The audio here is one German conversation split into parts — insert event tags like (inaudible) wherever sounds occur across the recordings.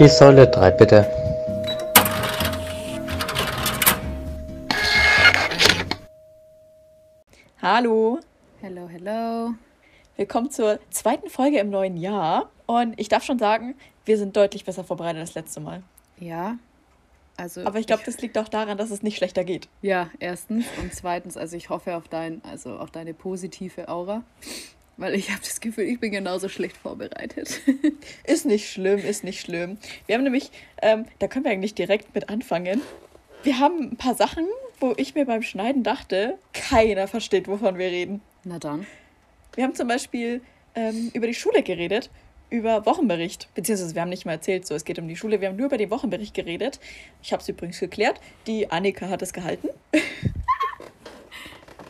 Die Säule 3 bitte. Hallo, Hello, hello. willkommen zur zweiten Folge im neuen Jahr. Und ich darf schon sagen, wir sind deutlich besser vorbereitet als letzte Mal. Ja, also. Aber ich glaube, das liegt auch daran, dass es nicht schlechter geht. Ja, erstens. Und zweitens, also ich hoffe auf dein, also auf deine positive Aura. Weil ich habe das Gefühl, ich bin genauso schlecht vorbereitet. (laughs) Ist nicht schlimm, ist nicht schlimm. Wir haben nämlich, ähm, da können wir eigentlich direkt mit anfangen. Wir haben ein paar Sachen, wo ich mir beim Schneiden dachte, keiner versteht, wovon wir reden. Na dann. Wir haben zum Beispiel ähm, über die Schule geredet, über Wochenbericht. Beziehungsweise wir haben nicht mal erzählt, so es geht um die Schule. Wir haben nur über den Wochenbericht geredet. Ich habe es übrigens geklärt. Die Annika hat es gehalten.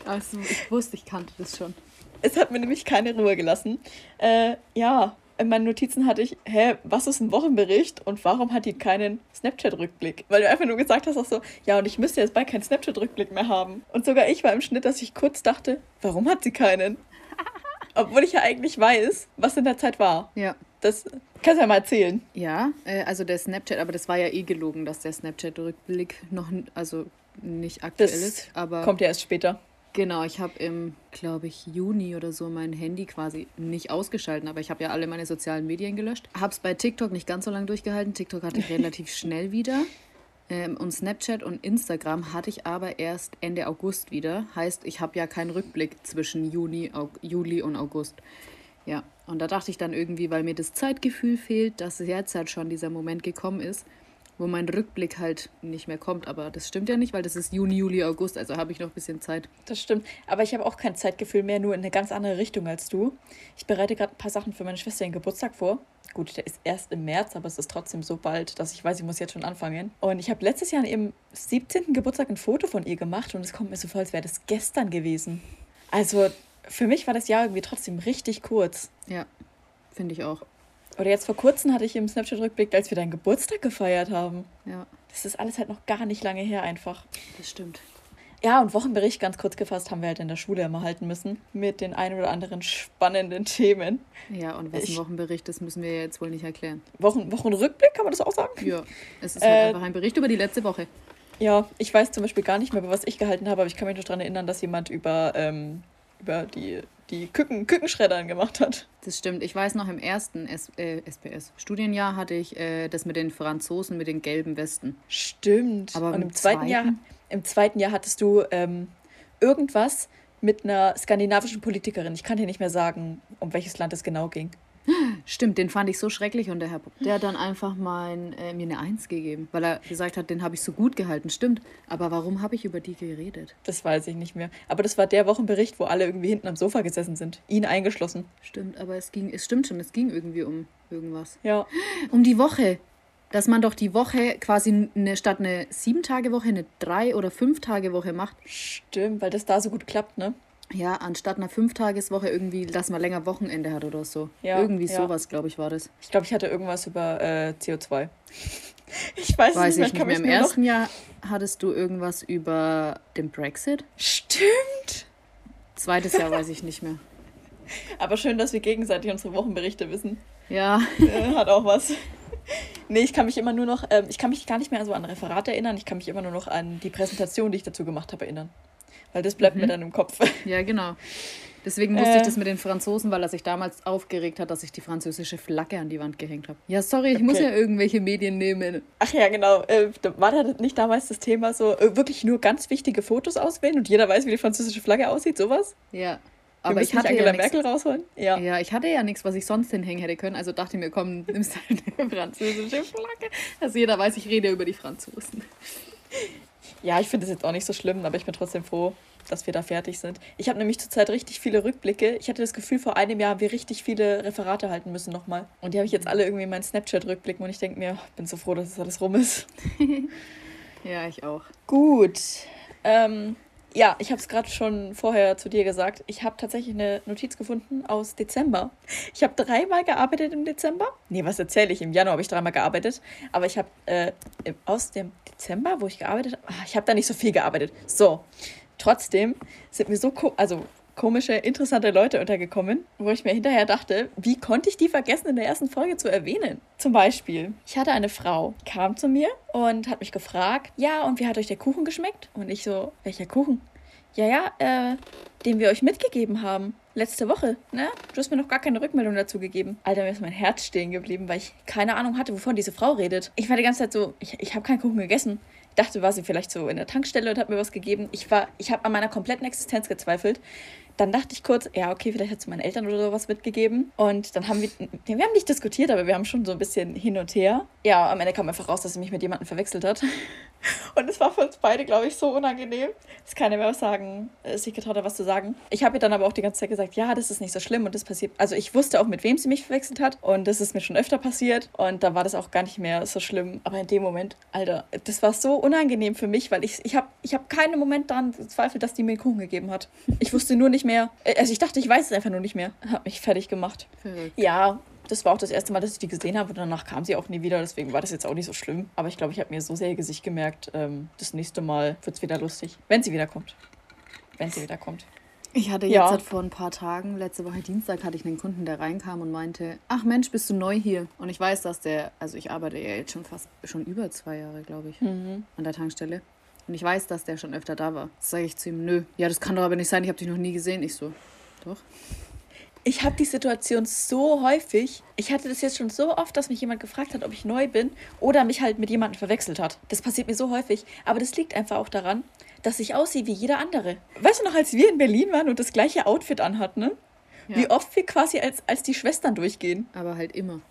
Also, ich wusste, ich kannte das schon. Es hat mir nämlich keine Ruhe gelassen. Äh, ja, in meinen Notizen hatte ich, hä, was ist ein Wochenbericht und warum hat die keinen Snapchat-Rückblick? Weil du einfach nur gesagt hast, auch so, ja, und ich müsste jetzt bald keinen Snapchat-Rückblick mehr haben. Und sogar ich war im Schnitt, dass ich kurz dachte, warum hat sie keinen? (laughs) Obwohl ich ja eigentlich weiß, was in der Zeit war. Ja. Das kannst du ja mal erzählen. Ja, äh, also der Snapchat, aber das war ja eh gelogen, dass der Snapchat-Rückblick noch, also nicht aktuell Das ist. Aber kommt ja erst später. Genau, ich habe im, glaube ich, Juni oder so mein Handy quasi nicht ausgeschalten, aber ich habe ja alle meine sozialen Medien gelöscht. Habe es bei TikTok nicht ganz so lange durchgehalten. TikTok hatte ich (laughs) relativ schnell wieder. Ähm, und Snapchat und Instagram hatte ich aber erst Ende August wieder. Heißt, ich habe ja keinen Rückblick zwischen Juni, Juli und August. Ja, und da dachte ich dann irgendwie, weil mir das Zeitgefühl fehlt, dass jetzt halt schon dieser Moment gekommen ist, wo mein Rückblick halt nicht mehr kommt. Aber das stimmt ja nicht, weil das ist Juni, Juli, August, also habe ich noch ein bisschen Zeit. Das stimmt. Aber ich habe auch kein Zeitgefühl mehr, nur in eine ganz andere Richtung als du. Ich bereite gerade ein paar Sachen für meine Schwester den Geburtstag vor. Gut, der ist erst im März, aber es ist trotzdem so bald, dass ich weiß, ich muss jetzt schon anfangen. Und ich habe letztes Jahr an ihrem 17. Geburtstag ein Foto von ihr gemacht und es kommt mir so vor, als wäre das gestern gewesen. Also für mich war das Jahr irgendwie trotzdem richtig kurz. Ja, finde ich auch. Oder jetzt vor kurzem hatte ich im Snapchat-Rückblick, als wir deinen Geburtstag gefeiert haben. Ja, Das ist alles halt noch gar nicht lange her einfach. das stimmt. Ja, und Wochenbericht ganz kurz gefasst haben wir halt in der Schule immer halten müssen mit den ein oder anderen spannenden Themen. Ja, und was Ich- ein Wochenbericht ist, müssen wir jetzt wohl nicht erklären. Wochen, Wochenrückblick, kann man das auch sagen? Ja, es ist Äh, halt einfach ein Bericht über die letzte Woche. Ja, ich weiß zum Beispiel gar nicht mehr, über was ich gehalten habe, aber ich kann mich noch daran erinnern, dass jemand über, ähm, über die, die Küken, Kükenschreddern gemacht hat. Das stimmt. Ich weiß noch, im ersten S äh, SPS-Studienjahr hatte ich äh, das mit den Franzosen mit den gelben Westen. Stimmt. Aber und im im zweiten, Jahr, im zweiten Jahr hattest du ähm, irgendwas mit einer skandinavischen Politikerin. Ich kann dir nicht mehr sagen, um welches Land es genau ging. Stimmt, den fand ich so schrecklich und der, Herr, der hat dann einfach mein, äh, mir eine Eins gegeben, weil er gesagt hat, den habe ich so gut gehalten. Stimmt, aber warum habe ich über die geredet? Das weiß ich nicht mehr. Aber das war der Wochenbericht, wo alle irgendwie hinten am Sofa gesessen sind. Ihn eingeschlossen. Stimmt, aber es ging, es stimmt schon, es ging irgendwie um irgendwas. Ja. Um die Woche. Dass man doch die Woche quasi eine, statt eine Sieben-Tage-Woche eine Drei- oder Fünf-Tage-Woche macht. Stimmt, weil das da so gut klappt, ne? Ja, anstatt einer Fünftageswoche irgendwie, dass man länger Wochenende hat oder so. Ja, irgendwie ja. sowas, glaube ich, war das. Ich glaube, ich hatte irgendwas über äh, CO2. (laughs) Ich weiß, Weiß es ich nicht mehr. nicht mehr. Im kann noch- ersten Jahr hattest du irgendwas über den Brexit. Stimmt. Zweites Jahr weiß (laughs) ich nicht mehr. Aber schön, dass wir gegenseitig unsere Wochenberichte wissen. Ja, Äh, hat auch was. Nee, ich kann mich immer nur noch, ähm, ich kann mich gar nicht mehr so an Referate erinnern. Ich kann mich immer nur noch an die Präsentation, die ich dazu gemacht habe, erinnern. Weil das bleibt mir dann im Kopf. (laughs) ja, genau. Deswegen wusste Äh. ich das mit den Franzosen, weil er sich damals aufgeregt hat, dass ich die französische Flagge an die Wand gehängt habe. Ja, sorry, ich muss Okay. ja irgendwelche Medien nehmen. Ach ja, genau. Äh, war da nicht damals das Thema so, äh, wirklich nur ganz wichtige Fotos auswählen und jeder weiß, wie die französische Flagge aussieht, sowas? Ja. Aber ich hatte Angela ja nichts. Merkel rausholen? Ja. Ja, ich hatte ja nichts, was ich sonst hinhängen hätte können. Also dachte ich mir, komm, nimmst halt eine (laughs) französische Flagge. Dass jeder weiß, ich rede über die Franzosen. Ja, ich finde es jetzt auch nicht so schlimm, aber ich bin trotzdem froh, dass wir da fertig sind. Ich habe nämlich zurzeit richtig viele Rückblicke. Ich hatte das Gefühl, vor einem Jahr haben wir richtig viele Referate halten müssen nochmal. Und die habe ich jetzt alle irgendwie in meinen Snapchat-Rückblicken und ich denke mir, ich bin so froh, dass das alles rum ist. (laughs) Ja, ich auch. Gut. Ähm, ja, ich habe es gerade schon vorher zu dir gesagt. Ich habe tatsächlich eine Notiz gefunden aus Dezember. Ich habe dreimal gearbeitet im Dezember. Nee, was erzähle ich? Im Januar habe ich dreimal gearbeitet. Aber ich habe äh, aus dem Dezember, wo ich gearbeitet habe, ich habe da nicht so viel gearbeitet. So. Trotzdem sind mir so, ko- also komische, interessante Leute untergekommen, wo ich mir hinterher dachte, wie konnte ich die vergessen in der ersten Folge zu erwähnen? Zum Beispiel, ich hatte eine Frau, kam zu mir und hat mich gefragt, ja, und wie hat euch der Kuchen geschmeckt? Und ich so, welcher Kuchen? Ja, ja, äh, den wir euch mitgegeben haben. Letzte Woche, ne? Du hast mir noch gar keine Rückmeldung dazu gegeben. Alter, mir ist mein Herz stehen geblieben, weil ich keine Ahnung hatte, wovon diese Frau redet. Ich war die ganze Zeit so, ich, ich habe keinen Kuchen gegessen. Dachte, war sie vielleicht so in der Tankstelle und hat mir was gegeben. Ich war, ich habe an meiner kompletten Existenz gezweifelt. Dann dachte ich kurz, ja, okay, vielleicht hat sie meinen Eltern oder sowas mitgegeben. Und dann haben wir, wir haben nicht diskutiert, aber wir haben schon so ein bisschen hin und her. Ja, am Ende kam einfach raus, dass sie mich mit jemandem verwechselt hat. (laughs) Und es war für uns beide, glaube ich, so unangenehm, dass keiner mehr was sagen, äh, sich getraut hat, was zu sagen. Ich habe ihr dann aber auch die ganze Zeit gesagt, ja, das ist nicht so schlimm und das passiert. Also ich wusste auch, mit wem sie mich verwechselt hat und das ist mir schon öfter passiert und da war das auch gar nicht mehr so schlimm. Aber in dem Moment, Alter, das war so unangenehm für mich, weil ich, ich habe ich hab keinen Moment daran gezweifelt, dass die mir Kuchen gegeben hat. Ich wusste nur nicht mehr, äh, also ich dachte, ich weiß es einfach nur nicht mehr. Hat mich fertig gemacht. Verrückt. Ja, das war auch das erste Mal, dass ich die gesehen habe und danach kam sie auch nie wieder. Deswegen war das jetzt auch nicht so schlimm. Aber ich glaube, ich habe mir so sehr ihr Gesicht gemerkt, ähm, das nächste Mal wird es wieder lustig. Wenn sie wiederkommt. Wenn sie wiederkommt. Ich hatte jetzt ja. halt vor ein paar Tagen, letzte Woche Dienstag, hatte ich einen Kunden, der reinkam und meinte, ach Mensch, bist du neu hier? Und ich weiß, dass der, also ich arbeite ja jetzt schon fast, schon über zwei Jahre, glaube ich, mhm. an der Tankstelle. Und ich weiß, dass der schon öfter da war. Das sage ich zu ihm, nö. Ja, das kann doch aber nicht sein, ich habe dich noch nie gesehen. Ich so, doch. Ich habe die Situation so häufig. Ich hatte das jetzt schon so oft, dass mich jemand gefragt hat, ob ich neu bin oder mich halt mit jemandem verwechselt hat. Das passiert mir so häufig. Aber das liegt einfach auch daran, dass ich aussehe wie jeder andere. Weißt du noch, als wir in Berlin waren und das gleiche Outfit anhatten, ne? Ja. Wie oft wir quasi als, als die Schwestern durchgehen. Aber halt immer.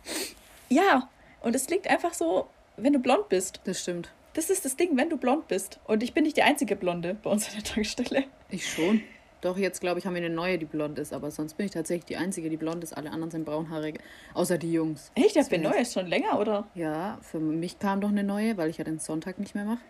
Ja, und es liegt einfach so, wenn du blond bist. Das stimmt. Das ist das Ding, wenn du blond bist. Und ich bin nicht die einzige Blonde bei uns an der Tankstelle. Ich schon. Doch, jetzt glaube ich, haben wir eine neue, die blond ist, aber sonst bin ich tatsächlich die Einzige, die blond ist. Alle anderen sind braunhaarig, außer die Jungs. Echt? Das bin neue ist schon länger, oder? Ja, für mich kam doch eine neue, weil ich ja den Sonntag nicht mehr mache.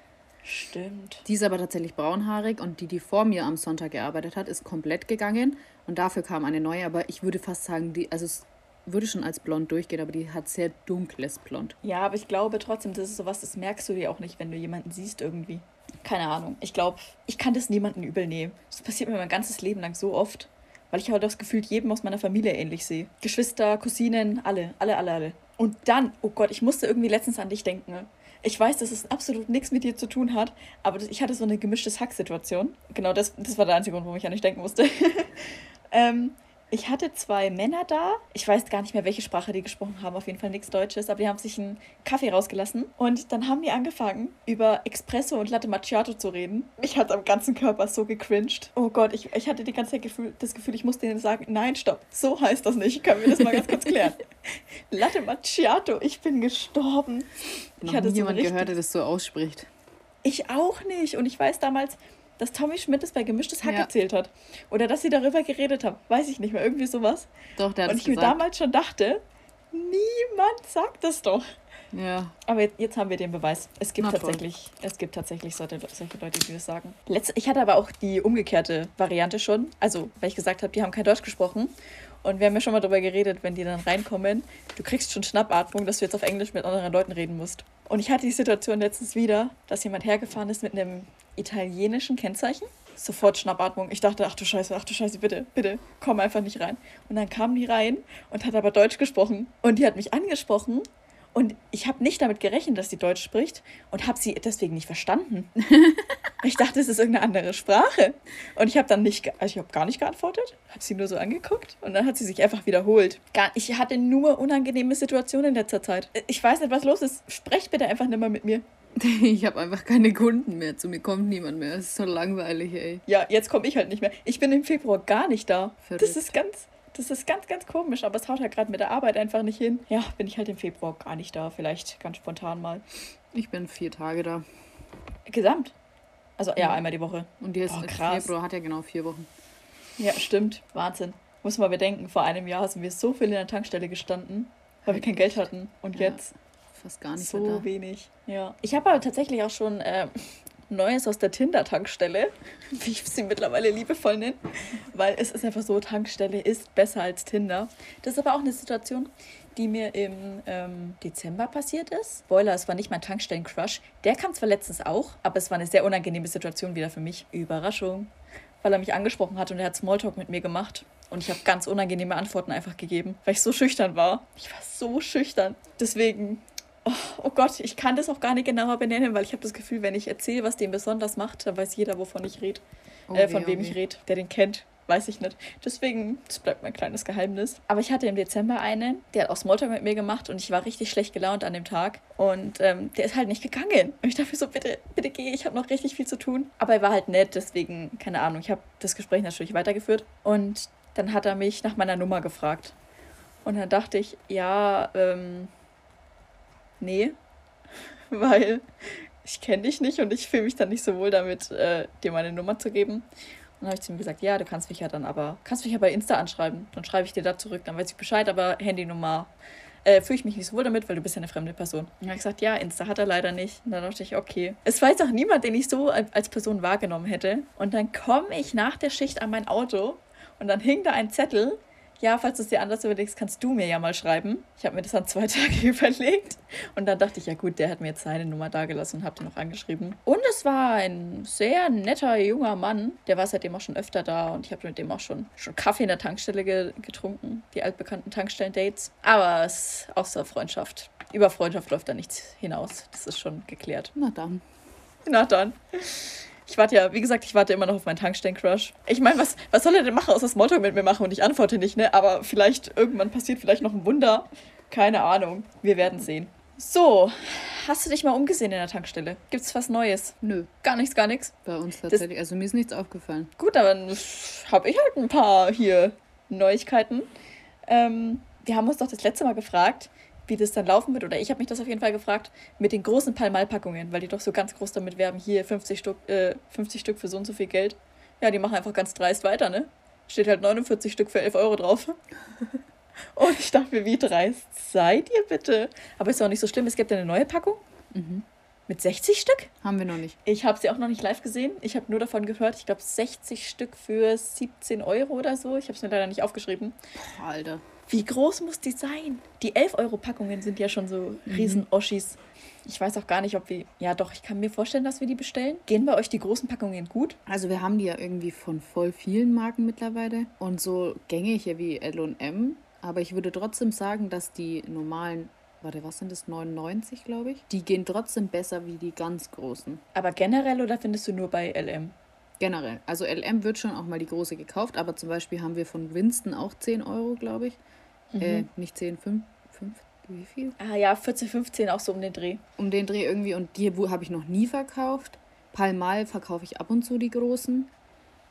Stimmt. Die ist aber tatsächlich braunhaarig und die, die vor mir am Sonntag gearbeitet hat, ist komplett gegangen und dafür kam eine neue, aber ich würde fast sagen, die, also es würde schon als blond durchgehen, aber die hat sehr dunkles Blond. Ja, aber ich glaube trotzdem, das ist sowas, das merkst du dir auch nicht, wenn du jemanden siehst irgendwie keine Ahnung. Ich glaube, ich kann das niemandem übel nehmen. Das passiert mir mein ganzes Leben lang so oft, weil ich halt das Gefühl jedem aus meiner Familie ähnlich sehe. Geschwister, Cousinen, alle, alle, alle, alle. Und dann, oh Gott, ich musste irgendwie letztens an dich denken. Ich weiß, dass es absolut nichts mit dir zu tun hat, aber ich hatte so eine gemischtes Hack-Situation. Genau, das, das war der einzige Grund, warum ich an dich denken musste. (laughs) ähm, ich hatte zwei Männer da. Ich weiß gar nicht mehr, welche Sprache die gesprochen haben. Auf jeden Fall nichts Deutsches. Aber die haben sich einen Kaffee rausgelassen. Und dann haben die angefangen, über Espresso und Latte Macchiato zu reden. Ich hatte am ganzen Körper so gecringed. Oh Gott, ich, ich hatte die ganze Zeit Gefühl, das Gefühl, ich musste denen sagen, nein, stopp, so heißt das nicht. Können wir das mal ganz kurz klären? (laughs) Latte Macchiato, ich bin gestorben. Noch ich hatte niemand so gehört, der das so ausspricht. Ich auch nicht. Und ich weiß damals, dass Tommy Schmidt es bei Gemischtes Hack ja. erzählt hat. Oder dass sie darüber geredet haben. Weiß ich nicht mehr. Irgendwie sowas. Doch, der hat Und ich gesagt. mir damals schon dachte, niemand sagt das doch. Ja. Aber jetzt, jetzt, haben wir den Beweis. Es gibt Na, tatsächlich, es gibt tatsächlich solche, solche Leute, die das sagen. Letz, ich hatte aber auch die umgekehrte Variante schon. Also, weil ich gesagt habe, die haben kein Deutsch gesprochen. Und wir haben ja schon mal darüber geredet, wenn die dann reinkommen, du kriegst schon Schnappatmung, dass du jetzt auf Englisch mit anderen Leuten reden musst. Und ich hatte die Situation letztens wieder, dass jemand hergefahren ist mit einem italienischen Kennzeichen. Sofort Schnappatmung. Ich dachte, ach du Scheiße, ach du Scheiße, bitte, bitte, komm einfach nicht rein. Und dann kam die rein und hat aber Deutsch gesprochen. Und die hat mich angesprochen und ich habe nicht damit gerechnet, dass sie Deutsch spricht und habe sie deswegen nicht verstanden. (laughs) ich dachte, es ist irgendeine andere Sprache. Und ich habe dann nicht, also ich habe gar nicht geantwortet, habe sie nur so angeguckt und dann hat sie sich einfach wiederholt. Gar, ich hatte nur unangenehme Situationen in letzter Zeit. Ich weiß nicht, was los ist. Sprecht bitte einfach nicht mehr mit mir. (laughs) Ich habe einfach keine Kunden mehr. Zu mir kommt niemand mehr. Es ist so langweilig, ey. Ja, jetzt komme ich halt nicht mehr. Ich bin im Februar gar nicht da. Verrückt. Das ist ganz. Das ist ganz, ganz komisch, aber es haut halt gerade mit der Arbeit einfach nicht hin. Ja, bin ich halt im Februar gar nicht da. Vielleicht ganz spontan mal. Ich bin vier Tage da. Gesamt? Also ja, einmal die Woche. Und jetzt Boah, krass. Februar hat ja genau vier Wochen. Ja, stimmt. Wahnsinn. Muss man bedenken, vor einem Jahr sind wir so viel in der Tankstelle gestanden, weil wir kein Geld hatten. Und ja, jetzt fast gar nicht so wenig. Ja. Ich habe aber tatsächlich auch schon äh, Neues aus der Tinder-Tankstelle, (laughs) wie ich sie mittlerweile liebevoll nenne, weil es ist einfach so, Tankstelle ist besser als Tinder. Das ist aber auch eine Situation, die mir im ähm, Dezember passiert ist. Spoiler, es war nicht mein Tankstellen-Crush. Der kam zwar letztens auch, aber es war eine sehr unangenehme Situation wieder für mich. Überraschung. weil er mich angesprochen hat und er hat Smalltalk mit mir gemacht. Und ich habe ganz unangenehme Antworten einfach gegeben, weil ich so schüchtern war. Ich war so schüchtern. Deswegen, oh, oh Gott, ich kann das auch gar nicht genauer benennen, weil ich habe das Gefühl, wenn ich erzähle, was den besonders macht, dann weiß jeder, wovon ich rede. Oh äh, weh, von oh wem weh. ich rede, der den kennt. Weiß ich nicht. Deswegen, das bleibt mein kleines Geheimnis. Aber ich hatte im Dezember einen, der hat auch Smalltalk mit mir gemacht und ich war richtig schlecht gelaunt an dem Tag. Und ähm, der ist halt nicht gegangen. Und ich dachte mir so, bitte, bitte geh, ich habe noch richtig viel zu tun. Aber er war halt nett, deswegen, keine Ahnung, ich habe das Gespräch natürlich weitergeführt. Und dann hat er mich nach meiner Nummer gefragt. Und dann dachte ich, ja, ähm, nee, (laughs) weil ich kenne dich nicht und ich fühle mich dann nicht so wohl damit, äh, dir meine Nummer zu geben. Und dann habe ich zu ihm gesagt, ja, du kannst mich ja dann aber, kannst mich ja bei Insta anschreiben. Dann schreibe ich dir da zurück, dann weiß ich Bescheid, aber Handynummer äh, fühle ich mich nicht so wohl damit, weil du bist ja eine fremde Person. Und dann habe ich gesagt, ja, Insta hat er leider nicht. Und dann dachte ich, okay. Es weiß auch niemand, den ich so als Person wahrgenommen hätte. Und dann komme ich nach der Schicht an mein Auto und dann hing da ein Zettel. Ja, falls du es dir anders überlegst, kannst du mir ja mal schreiben. Ich habe mir das dann zwei (laughs) Tage überlegt. Und dann dachte ich, ja gut, der hat mir jetzt seine Nummer dagelassen und habe den noch angeschrieben. Und es war ein sehr netter junger Mann. Der war seitdem auch schon öfter da und ich habe mit dem auch schon, schon Kaffee in der Tankstelle ge getrunken. Die altbekannten Tankstellen-Dates. Aber es ist außer Freundschaft. Über Freundschaft läuft da nichts hinaus. Das ist schon geklärt. Na dann. Na dann. Ich warte ja, wie gesagt, ich warte immer noch auf meinen Tankstellen-Crush. Ich meine, was, was soll er denn machen, außer Smalltalk mit mir machen und ich antworte nicht, ne? Aber vielleicht, irgendwann passiert vielleicht noch ein Wunder. Keine Ahnung. Wir werden sehen. So, hast du dich mal umgesehen in der Tankstelle? Gibt's was Neues? Nö, Gar nichts, gar nichts. bei uns tatsächlich. Also mir ist nichts aufgefallen. Gut, aber dann habe ich halt ein paar hier Neuigkeiten. Ähm, wir haben uns doch das letzte Mal gefragt, wie das dann laufen wird, oder ich habe mich das auf jeden Fall gefragt, mit den großen Palmal-Packungen, weil die doch so ganz groß damit werben, hier 50 Stück, äh, 50 Stück für so und so viel Geld. Ja, die machen einfach ganz dreist weiter, ne? Steht halt 49 Stück für 11 Euro drauf. (laughs) Und ich dachte mir, wie dreist seid ihr bitte? Aber ist ja auch nicht so schlimm, es gibt ja eine neue Packung Mhm. mit 60 Stück. Haben wir noch nicht. Ich habe sie auch noch nicht live gesehen. Ich habe nur davon gehört. Ich glaube 60 Stück für 17 Euro oder so. Ich habe es mir leider nicht aufgeschrieben. Boah, Alter. Wie groß muss die sein? Die 11 Euro Packungen sind ja schon so riesen Oschis. Ich weiß auch gar nicht, ob wir. Ja, doch, ich kann mir vorstellen, dass wir die bestellen. Gehen bei euch die großen Packungen gut? Also wir haben die ja irgendwie von voll vielen Marken mittlerweile und so gängig wie L&M. Aber ich würde trotzdem sagen, dass die normalen, warte, was sind das, 99 glaube ich, die gehen trotzdem besser wie die ganz großen. Aber generell oder findest du nur bei LM? Generell. Also LM wird schon auch mal die große gekauft, aber zum Beispiel haben wir von Winston auch 10 Euro, glaube ich. Äh, nicht 10, 5, 5, wie viel? Ah ja, 14, 15 auch so um den Dreh. Um den Dreh irgendwie und die wo- habe ich noch nie verkauft. Palmal verkaufe ich ab und zu die großen.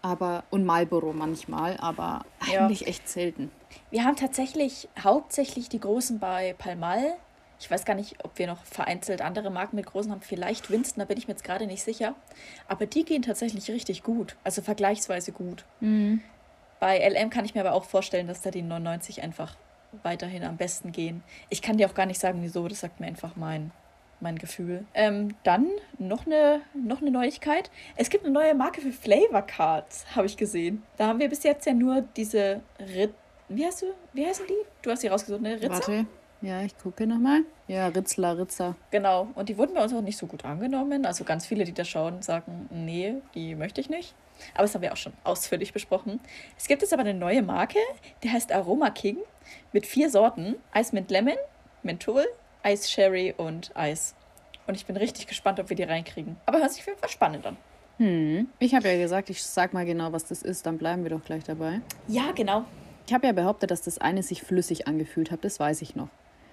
Aber, und Marlboro manchmal, aber Ja. eigentlich echt selten. Wir haben tatsächlich hauptsächlich die großen bei Palmal. Ich weiß gar nicht, ob wir noch vereinzelt andere Marken mit großen haben. Vielleicht Winston, da bin ich mir jetzt gerade nicht sicher. Aber die gehen tatsächlich richtig gut. Also vergleichsweise gut. Bei LM kann ich mir aber auch vorstellen, dass da die 99 einfach weiterhin am besten gehen. Ich kann dir auch gar nicht sagen, wieso. Das sagt mir einfach mein, mein Gefühl. Ähm, dann noch eine, noch eine Neuigkeit. Es gibt eine neue Marke für Flavor Cards, habe ich gesehen. Da haben wir bis jetzt ja nur diese Rit wie heißt du? Wie heißen die? Du hast die rausgesucht, ne? Ritzer? Warte. Ja, ich gucke nochmal. Ja, Ritzler, Ritzer. Genau. Und die wurden bei uns auch nicht so gut angenommen. Also ganz viele, die da schauen, sagen, nee, die möchte ich nicht. Aber das haben wir auch schon ausführlich besprochen. Es gibt jetzt aber eine neue Marke, die heißt Aroma King mit vier Sorten. Eis mit Lemon, Menthol, Eis Sherry und Eis. Und ich bin richtig gespannt, ob wir die reinkriegen. Aber hört sich auf jeden Fall spannend an. Hm. Ich habe ja gesagt, ich sag mal genau, was das ist, dann bleiben wir doch gleich dabei. Ja, genau. Ich habe ja behauptet, dass das eine sich flüssig angefühlt hat, das weiß ich noch.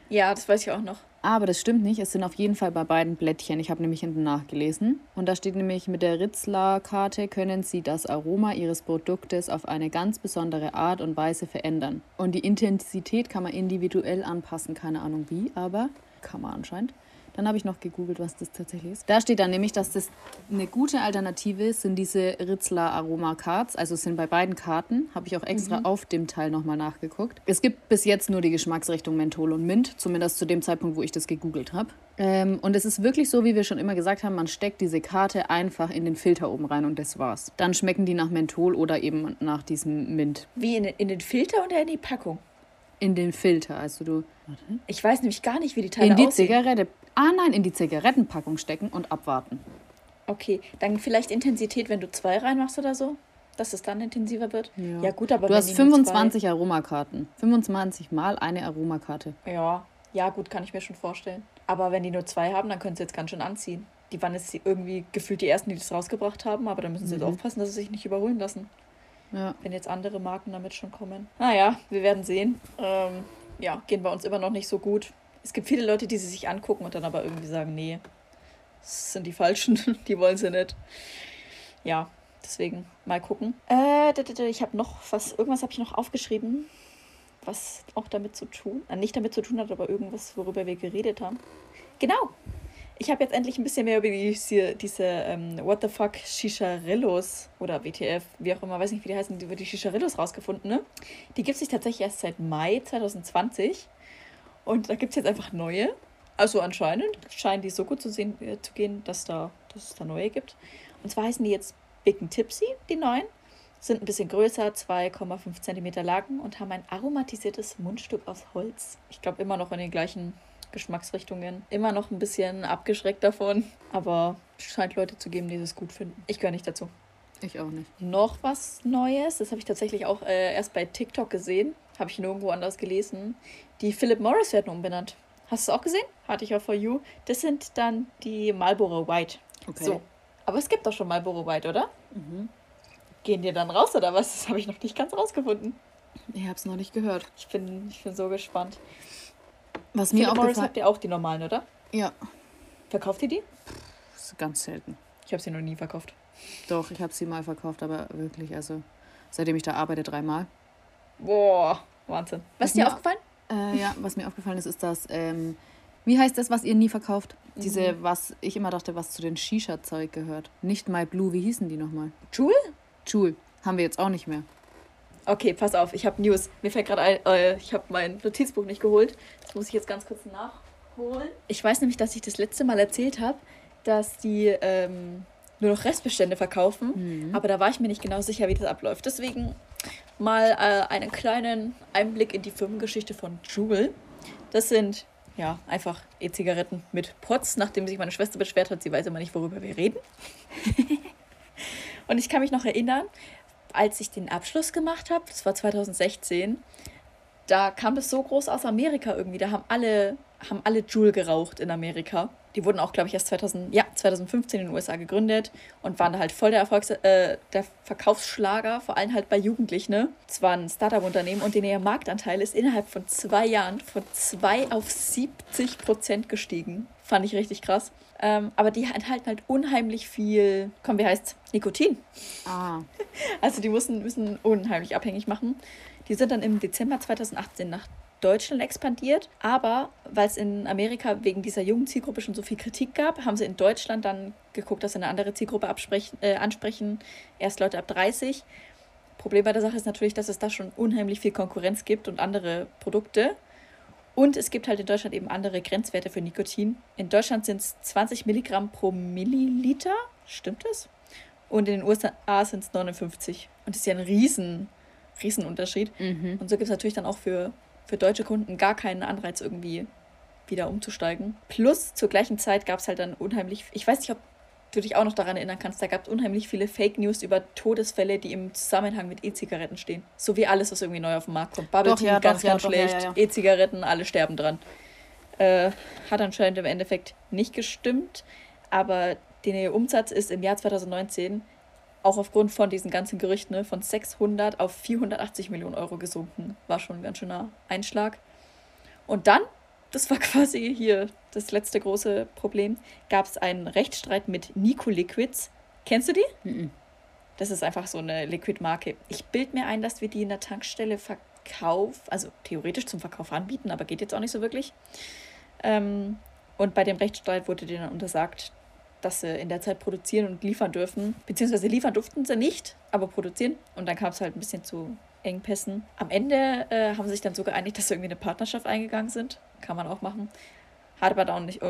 Ja, das weiß ich auch noch. Aber das stimmt nicht. Es sind auf jeden Fall bei beiden Blättchen. Ich habe nämlich hinten nachgelesen. Und da steht nämlich, mit der Ritzler-Karte können Sie das Aroma Ihres Produktes auf eine ganz besondere Art und Weise verändern. Und die Intensität kann man individuell anpassen. Keine Ahnung wie, aber kann man anscheinend. Dann habe ich noch gegoogelt, was das tatsächlich ist. Da steht dann nämlich, dass das eine gute Alternative sind diese Ritzler Aroma Cards. Also es sind bei beiden Karten. Habe ich auch extra auf dem Teil nochmal nachgeguckt. Es gibt bis jetzt nur die Geschmacksrichtung Menthol und Mint. Zumindest zu dem Zeitpunkt, wo ich das gegoogelt habe. Ähm, und es ist wirklich so, wie wir schon immer gesagt haben, man steckt diese Karte einfach in den Filter oben rein und das war's. Dann schmecken die nach Menthol oder eben nach diesem Mint. Wie in, in den Filter oder in die Packung? In den Filter. Also du Ich weiß nämlich gar nicht, wie die Teile in die aussehen. Zigarette. Ah nein, in die Zigarettenpackung stecken und abwarten. Okay, dann vielleicht Intensität, wenn du zwei reinmachst oder so? dass es dann intensiver wird. Ja, ja gut, aber du hast 25 Aromakarten. 25 mal eine Aromakarte. Ja, ja, gut, kann ich mir schon vorstellen. Aber wenn die nur zwei haben, dann können sie jetzt ganz schön anziehen. Die waren jetzt irgendwie gefühlt die ersten, die das rausgebracht haben, aber da müssen sie mhm. jetzt aufpassen, dass sie sich nicht überholen lassen. Ja. Wenn jetzt andere Marken damit schon kommen. Naja, wir werden sehen. Ähm, ja, gehen bei uns immer noch nicht so gut. Es gibt viele Leute, die sie sich angucken und dann aber irgendwie sagen, nee, das sind die Falschen, (laughs) die wollen sie nicht. Ja, deswegen mal gucken. Äh, ich habe noch was, irgendwas habe ich noch aufgeschrieben, was auch damit zu tun, äh, nicht damit zu tun hat, aber irgendwas, worüber wir geredet haben. Genau. Ich habe jetzt endlich ein bisschen mehr über diese, diese ähm, What the fuck Shisharillos oder WTF, wie auch immer, weiß nicht, wie die heißen, über die Shisharillos rausgefunden. Ne? Die gibt es sich tatsächlich erst seit Mai 2020. Und da gibt es jetzt einfach neue. Also anscheinend scheinen die so gut zu, sehen, äh, zu gehen, dass, da, dass es da neue gibt. Und zwar heißen die jetzt Big Tipsy, die neuen. Sind ein bisschen größer, 2,5 cm lang und haben ein aromatisiertes Mundstück aus Holz. Ich glaube immer noch in den gleichen Geschmacksrichtungen. Immer noch ein bisschen abgeschreckt davon, aber es scheint Leute zu geben, die das gut finden. Ich gehöre nicht dazu. Ich auch nicht. Noch was Neues, das habe ich tatsächlich auch äh, erst bei TikTok gesehen, habe ich nirgendwo anders gelesen. Die Philip Morris werden umbenannt. Hast du es auch gesehen? Hatte ich auf For You. Das sind dann die Marlboro White. Okay. So. Aber es gibt doch schon Marlboro White, oder? Mhm. Gehen die dann raus oder was? Das habe ich noch nicht ganz rausgefunden. Ich habe es noch nicht gehört. Ich bin, ich bin so gespannt. Was mir Philip Morris habt ihr auch die normalen, oder? Ja. Verkauft ihr die? Ist ganz selten. Ich habe sie noch nie verkauft. Doch, ich habe sie mal verkauft, aber wirklich, also seitdem ich da arbeite, dreimal. Boah, Wahnsinn. Was ist dir aufgefallen? Äh, ja, was mir aufgefallen ist, ist das, ähm, wie heißt das, was ihr nie verkauft? Mhm. Diese, was ich immer dachte, was zu den Shisha-Zeug gehört. Nicht My Blue, wie hießen die nochmal? Jewel? Jewel. Haben wir jetzt auch nicht mehr. Okay, pass auf, ich habe News. Mir fällt gerade ein, äh, ich habe mein Notizbuch nicht geholt. Das muss ich jetzt ganz kurz nachholen. Ich weiß nämlich, dass ich das letzte Mal erzählt habe, dass die ähm, nur noch Restbestände verkaufen. Mhm. Aber da war ich mir nicht genau sicher, wie das abläuft. Deswegen mal äh, einen kleinen Einblick in die Firmengeschichte von Jewel. Das sind ja einfach E-Zigaretten mit Pots, nachdem sich meine Schwester beschwert hat. Sie weiß immer nicht, worüber wir reden. (laughs) Und ich kann mich noch erinnern, als ich den Abschluss gemacht habe, das war 2016, da kam das so groß aus Amerika irgendwie. Da haben alle, haben alle Joule geraucht in Amerika. Die wurden auch, glaube ich, erst 2000, ja, 2015 in den USA gegründet und waren da halt voll der Erfolgs äh, der Verkaufsschlager, vor allem halt bei Jugendlichen. Ne? Es war ein Startup-Unternehmen und der Marktanteil ist innerhalb von zwei Jahren von 2 auf 70 Prozent gestiegen. Fand ich richtig krass. Ähm, aber die enthalten halt unheimlich viel, komm, wie heißt's? Nikotin. Ah. (laughs) Also die müssen, müssen unheimlich abhängig machen. Die sind dann im Dezember 2018 nach Deutschland expandiert, aber weil es in Amerika wegen dieser jungen Zielgruppe schon so viel Kritik gab, haben sie in Deutschland dann geguckt, dass sie eine andere Zielgruppe äh, ansprechen, erst Leute ab 30. Problem bei der Sache ist natürlich, dass es da schon unheimlich viel Konkurrenz gibt und andere Produkte. Und es gibt halt in Deutschland eben andere Grenzwerte für Nikotin. In Deutschland sind es 20 Milligramm pro Milliliter. Stimmt das? Und in den USA sind es 59. Und das ist ja ein riesen, riesen Unterschied. Mhm. Und so gibt es natürlich dann auch für, für deutsche Kunden gar keinen Anreiz, irgendwie wieder umzusteigen. Plus zur gleichen Zeit gab es halt dann unheimlich, ich weiß nicht, ob du dich auch noch daran erinnern kannst, da gab es unheimlich viele Fake News über Todesfälle, die im Zusammenhang mit E-Zigaretten stehen. So wie alles, was irgendwie neu auf den Markt kommt. Bubble Tea, ja, ganz, doch, ganz ja, schlecht. Ja, E-Zigaretten, alle sterben dran. Äh, hat anscheinend im Endeffekt nicht gestimmt, aber der Umsatz ist im Jahr 2019 auch aufgrund von diesen ganzen Gerüchten ne, von 600 auf 480 Millionen Euro gesunken. War schon ein ganz schöner Einschlag. Und dann das war (laughs) quasi hier das letzte große Problem, gab es einen Rechtsstreit mit Nico Liquids. Kennst du die? Mhm. Das ist einfach so eine Liquid-Marke. Ich bild mir ein, dass wir die in der Tankstelle verkaufen, also theoretisch zum Verkauf anbieten, aber geht jetzt auch nicht so wirklich. Ähm, und bei dem Rechtsstreit wurde denen untersagt, dass sie in der Zeit produzieren und liefern dürfen. Beziehungsweise liefern durften sie nicht, aber produzieren. Und dann kam es halt ein bisschen zu Engpässen. Am Ende äh, haben sie sich dann so geeinigt, dass sie irgendwie eine Partnerschaft eingegangen sind. Kann man auch machen. Hat aber dann, nicht,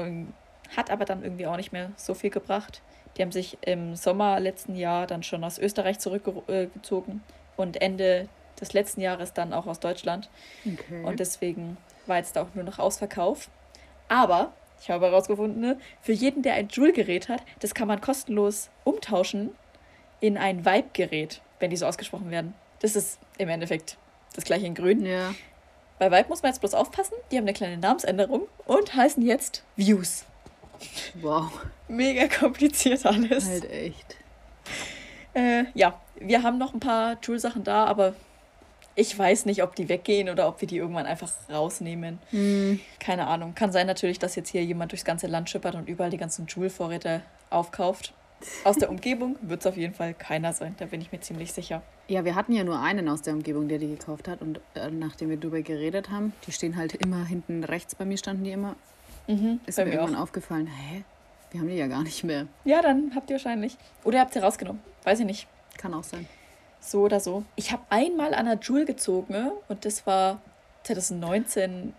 hat aber dann irgendwie auch nicht mehr so viel gebracht. Die haben sich im Sommer letzten Jahr dann schon aus Österreich zurückgezogen und Ende des letzten Jahres dann auch aus Deutschland. Okay. Und deswegen war jetzt da auch nur noch Ausverkauf. Aber ich habe herausgefunden, ne, für jeden, der ein Joule-Gerät hat, das kann man kostenlos umtauschen in ein Vibe-Gerät. wenn die so ausgesprochen werden. Das ist im Endeffekt das gleiche in grün. Ja. Bei Vibe muss man jetzt bloß aufpassen, die haben eine kleine Namensänderung und heißen jetzt Views. Wow. Mega kompliziert alles. Halt echt. Äh, ja, wir haben noch ein paar Joule-Sachen da, aber ich weiß nicht, ob die weggehen oder ob wir die irgendwann einfach rausnehmen. Hm. Keine Ahnung. Kann sein natürlich, dass jetzt hier jemand durchs ganze Land schippert und überall die ganzen Joule-Vorräte aufkauft. Aus der Umgebung wird es auf jeden Fall keiner sein, da bin ich mir ziemlich sicher. Ja, wir hatten ja nur einen aus der Umgebung, der die gekauft hat. Und äh, nachdem wir darüber geredet haben, die stehen halt immer hinten rechts bei mir, standen die immer. Mhm, Ist mir mir irgendwann auch. aufgefallen, hä? Wir haben die ja gar nicht mehr. Ja, dann habt ihr wahrscheinlich. Oder ihr habt sie rausgenommen. Weiß ich nicht. Kann auch sein. So oder so. Ich habe einmal an der Joule gezogen und das war 2019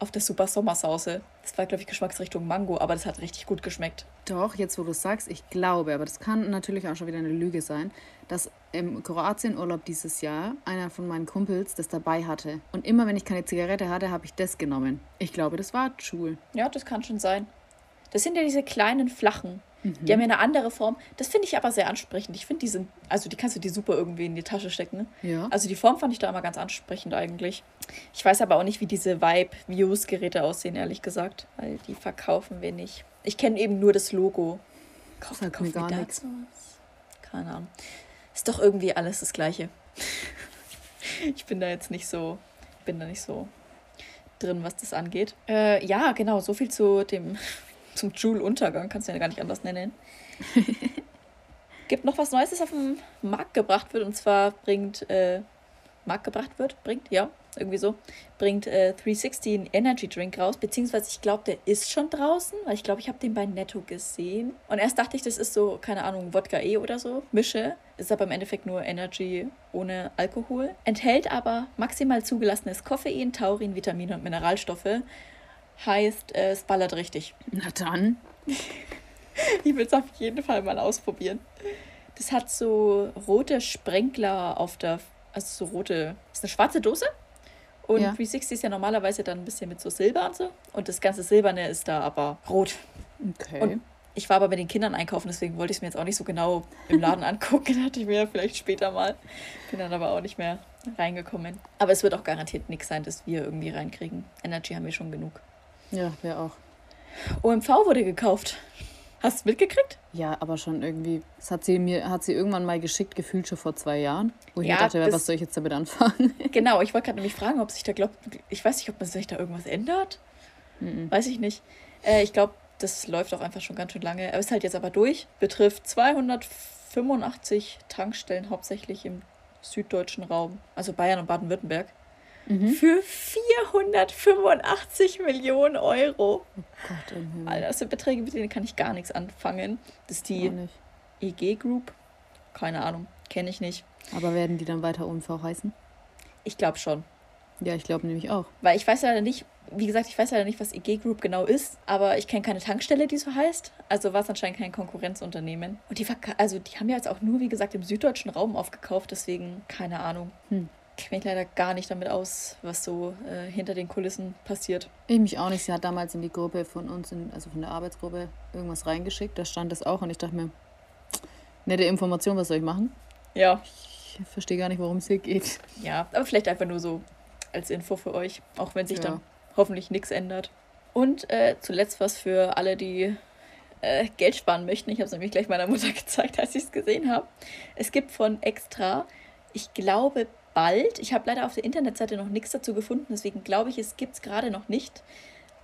auf der Super Sommersauce. Das war, glaube ich, Geschmacksrichtung Mango, aber das hat richtig gut geschmeckt. Doch, jetzt wo du sagst, ich glaube, aber das kann natürlich auch schon wieder eine Lüge sein, dass im Kroatienurlaub dieses Jahr einer von meinen Kumpels das dabei hatte. Und immer wenn ich keine Zigarette hatte, habe ich das genommen. Ich glaube, das war Schul. Ja, das kann schon sein. Das sind ja diese kleinen flachen. Die haben ja eine andere Form. Das finde ich aber sehr ansprechend. Ich finde, die sind, also die kannst du dir super irgendwie in die Tasche stecken. Ne? Ja. Also die Form fand ich da immer ganz ansprechend eigentlich. Ich weiß aber auch nicht, wie diese Vibe-Views-Geräte aussehen, ehrlich gesagt. Weil die verkaufen wir nicht. Ich kenne eben nur das Logo. Kauf, Sagt kauf mir gar was? Keine Ahnung. Ist doch irgendwie alles das Gleiche. (laughs) ich bin da jetzt nicht so, bin da nicht so drin, was das angeht. Äh, ja, genau, so viel zu dem, zum Joule-Untergang, kannst du ja gar nicht anders nennen. (laughs) Gibt noch was Neues, das auf den Markt gebracht wird, und zwar bringt, äh, Markt gebracht wird, bringt, ja, irgendwie so, bringt äh, 360 einen Energy Drink raus, beziehungsweise ich glaube, der ist schon draußen, weil ich glaube, ich habe den bei Netto gesehen. Und erst dachte ich, das ist so, keine Ahnung, Wodka E oder so, Mische. Ist aber im Endeffekt nur Energy ohne Alkohol. Enthält aber maximal zugelassenes Koffein, Taurin, Vitamine und Mineralstoffe. Heißt, äh, es ballert richtig. Na dann. (laughs) Ich will es auf jeden Fall mal ausprobieren. Das hat so rote Sprenkler auf der, also so rote, ist eine schwarze Dose. Und Ja. 360 ist ja normalerweise dann ein bisschen mit so Silber und so. Und das ganze Silberne ist da aber rot. Okay. Und ich war aber mit den Kindern einkaufen, deswegen wollte ich es mir jetzt auch nicht so genau im Laden (laughs) angucken. Dachte ich mir vielleicht später mal. Bin dann aber auch nicht mehr reingekommen. Aber es wird auch garantiert nichts sein, dass wir irgendwie reinkriegen. Energy haben wir schon genug. Ja, wäre auch. OMV wurde gekauft. Hast du es mitgekriegt? Ja, aber schon irgendwie. Das hat sie mir, hat sie irgendwann mal geschickt, gefühlt schon vor zwei Jahren. Wo ich Ja, mir dachte, das- was soll ich jetzt damit anfangen? (laughs) Genau, ich wollte gerade nämlich fragen, ob sich da glaubt, ich weiß nicht, ob man sich da irgendwas ändert. Weiß ich nicht. Äh, ich glaube, das läuft auch einfach schon ganz schön lange. Aber ist halt jetzt aber durch. Betrifft 285 Tankstellen, hauptsächlich im süddeutschen Raum, also Bayern und Baden-Württemberg. Für 485 Millionen Euro. Gott im Himmel. Alter, das sind Beträge, mit denen kann ich gar nichts anfangen. Das ist die. EG Group. Keine Ahnung, kenne ich nicht. Aber werden die dann weiter OMV heißen? Ich glaube schon. Ja, ich glaube nämlich auch. Weil ich weiß leider nicht, wie gesagt, ich weiß leider nicht, was EG Group genau ist, aber ich kenne keine Tankstelle, die so heißt. Also war es anscheinend kein Konkurrenzunternehmen. Und die, also die haben ja jetzt auch nur, wie gesagt, im süddeutschen Raum aufgekauft, deswegen keine Ahnung. Hm. Kenne mich leider gar nicht damit aus, was so äh, hinter den Kulissen passiert. Ich mich auch nicht. Sie hat damals in die Gruppe von uns, in, also von der Arbeitsgruppe, irgendwas reingeschickt. Da stand das auch und ich dachte mir, nette Information, was soll ich machen? Ja, Ich verstehe gar nicht, worum es hier geht. ja, aber vielleicht einfach nur so als Info für euch, auch wenn sich Ja. dann hoffentlich nichts ändert. Und äh, zuletzt was für alle, die äh, Geld sparen möchten. Ich habe es nämlich gleich meiner Mutter (laughs) gezeigt, als ich es gesehen habe. Es gibt von Extra, ich glaube bald, ich habe leider auf der Internetseite noch nichts dazu gefunden, deswegen glaube ich, es gibt es gerade noch nicht,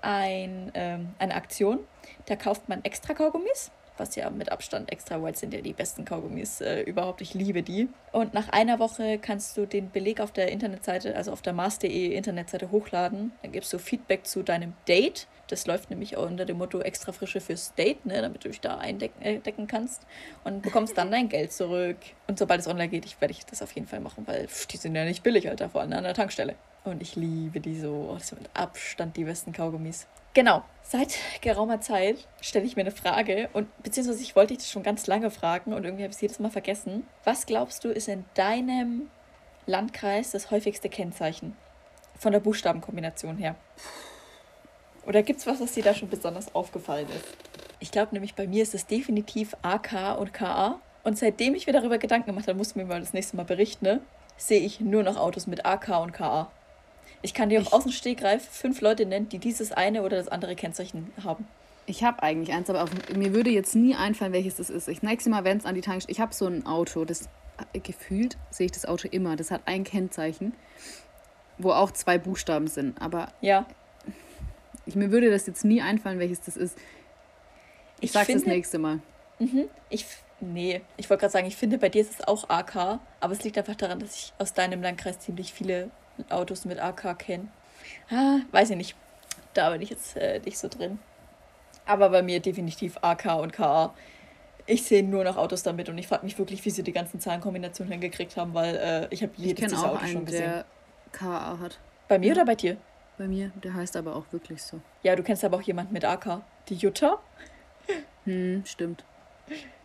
ein, ähm, eine Aktion. Da kauft man extra Kaugummis, was ja mit Abstand extra white sind ja die besten Kaugummis äh, überhaupt. Ich liebe die. Und nach einer Woche kannst du den Beleg auf der Internetseite, also auf der mars.de Internetseite hochladen. Dann gibst du Feedback zu deinem Date. Das läuft nämlich auch unter dem Motto extra frische fürs Date, ne, damit du dich da eindecken äh, kannst und bekommst dann dein Geld zurück. Und sobald es online geht, ich, werde ich das auf jeden Fall machen, weil pff, die sind ja nicht billig, Alter, vor allem an der Tankstelle. Und ich liebe die so. Oh, Das sind mit Abstand die besten Kaugummis. Genau. Seit geraumer Zeit stelle ich mir eine Frage und beziehungsweise ich wollte dich das schon ganz lange fragen und irgendwie habe ich es jedes Mal vergessen. Was glaubst du, ist in deinem Landkreis das häufigste Kennzeichen? Von der Buchstabenkombination her. Oder gibt es was, was dir da schon besonders aufgefallen ist? Ich glaube nämlich, bei mir ist es definitiv AK und KA. Und seitdem ich mir darüber Gedanken gemacht habe, musst du mir mal das nächste Mal berichten, ne, sehe ich nur noch Autos mit AK und KA. Ich kann dir auch aus dem Stegreif fünf Leute nennen, die dieses eine oder das andere Kennzeichen haben. Ich habe eigentlich eins, aber auf, mir würde jetzt nie einfallen, welches das ist. Ich nächste Mal, wenn es an die Tankstelle. Ich habe so ein Auto, das äh, gefühlt sehe ich das Auto immer. Das hat ein Kennzeichen, wo auch zwei Buchstaben sind. Aber ja. ich, mir würde das jetzt nie einfallen, welches das ist. Ich, ich sag's finde, das nächste Mal. Mhm, ich, nee, ich wollte gerade sagen, ich finde, bei dir ist es auch AK, aber es liegt einfach daran, dass ich aus deinem Landkreis ziemlich viele Autos mit AK kenne. Ah, weiß ich nicht. Da bin ich jetzt äh, nicht so drin. Aber bei mir definitiv AK und KA. Ich sehe nur noch Autos damit und ich frage mich wirklich, wie sie die ganzen Zahlenkombinationen hingekriegt haben, weil äh, ich habe jedes ich dieser Auto einen, schon gesehen. Der KA hat. Bei mir ja. oder bei dir? Bei mir, der heißt aber auch wirklich so. Ja, du kennst aber auch jemanden mit AK. Die Jutta? Hm, stimmt.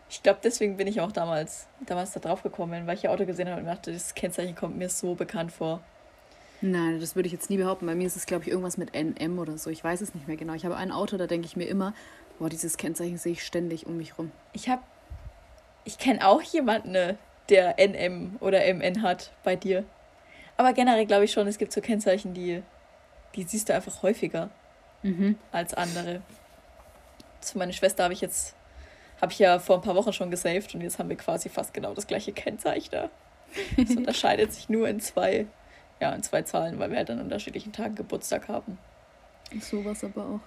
Ich glaube, deswegen bin ich auch damals, damals da drauf gekommen, weil ich ihr Auto gesehen habe und dachte, das Kennzeichen kommt mir so bekannt vor. Nein, das würde ich jetzt nie behaupten. Bei mir ist es, glaube ich, irgendwas mit NM oder so. Ich weiß es nicht mehr genau. Ich habe ein Auto, da denke ich mir immer, boah, dieses Kennzeichen sehe ich ständig um mich rum. Ich habe, ich kenne auch jemanden, ne, der NM oder MN hat bei dir. Aber generell glaube ich schon, es gibt so Kennzeichen, die, die siehst du einfach häufiger mhm. als andere. Zu meiner Schwester habe ich jetzt, habe ich ja vor ein paar Wochen schon gesaved und jetzt haben wir quasi fast genau das gleiche Kennzeichen. (laughs) Es unterscheidet sich nur in zwei ja, in zwei Zahlen, weil wir halt an unterschiedlichen Tagen Geburtstag haben. Sowas aber auch.